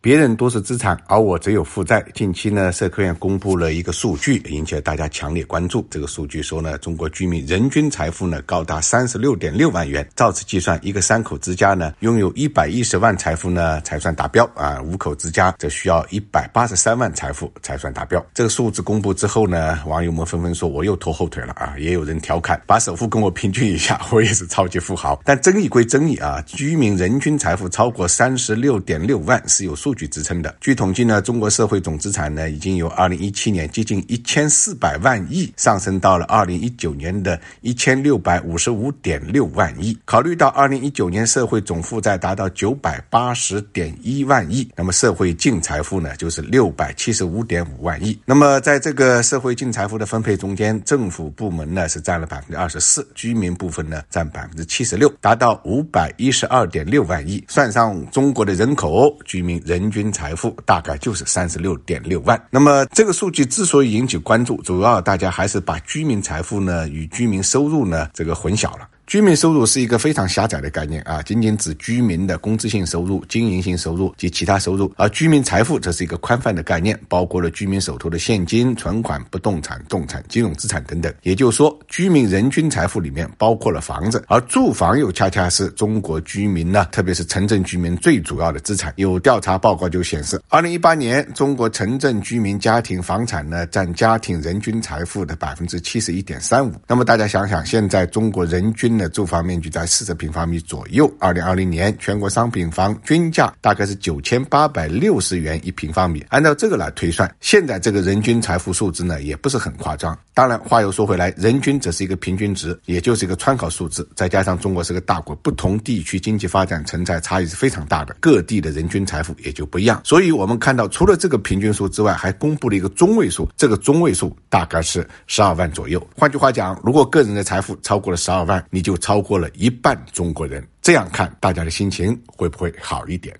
别人都是资产，而我只有负债。近期呢，社科院公布了一个数据，引起了大家强烈关注。这个数据说呢，中国居民人均财富呢高达三十六点六万元。照此计算，一个三口之家呢，拥有一百一十万财富呢才算达标啊。五口之家则需要一百八十三万财富才算达标。这个数字公布之后呢，网友们纷纷说我又拖后腿了啊。也有人调侃，把首富跟我平均一下，我也是超级富豪。但争议归争议啊，居民人均财富超过三十六点六万是有数。据支撑的，据统计呢，中国社会总资产呢已经由二零一七年接近一千四百万亿上升到了二零一九年的一千六百五十五点六万亿。考虑到二零一九年社会总负债达到九百八十点一万亿，那么社会净财富呢就是六百七十五点五万亿。那么在这个社会净财富的分配中间，政府部门呢是占了百分之二十四，居民部分呢占百分之七十六，达到五百一十二点六万亿。算上中国的人口，居民人。人均财富大概就是三十六点六万。那么这个数据之所以引起关注，主要大家还是把居民财富呢与居民收入呢这个混淆了。居民收入是一个非常狭窄的概念啊，仅仅指居民的工资性收入、经营性收入及其他收入。而居民财富则是一个宽泛的概念，包括了居民手头的现金、存款、不动产、动产、金融资产等等。也就是说，居民人均财富里面包括了房子，而住房又恰恰是中国居民呢，特别是城镇居民最主要的资产。有调查报告就显示，二零一八年中国城镇居民家庭房产呢占家庭人均财富的百分之七十一点三五。那么大家想想，现在中国人均的住房面积在四十平方米左右。二零二零年全国商品房均价大概是九千八百六十元一平方米。按照这个来推算，现在这个人均财富数字呢，也不是很夸张。当然，话又说回来，人均只是一个平均值，也就是一个参考数字。再加上中国是个大国，不同地区经济发展存在差异是非常大的，各地的人均财富也就不一样。所以，我们看到除了这个平均数之外，还公布了一个中位数，这个中位数大概是十二万左右。换句话讲，如果个人的财富超过了十二万，你就超过了一半中国人，这样看大家的心情会不会好一点？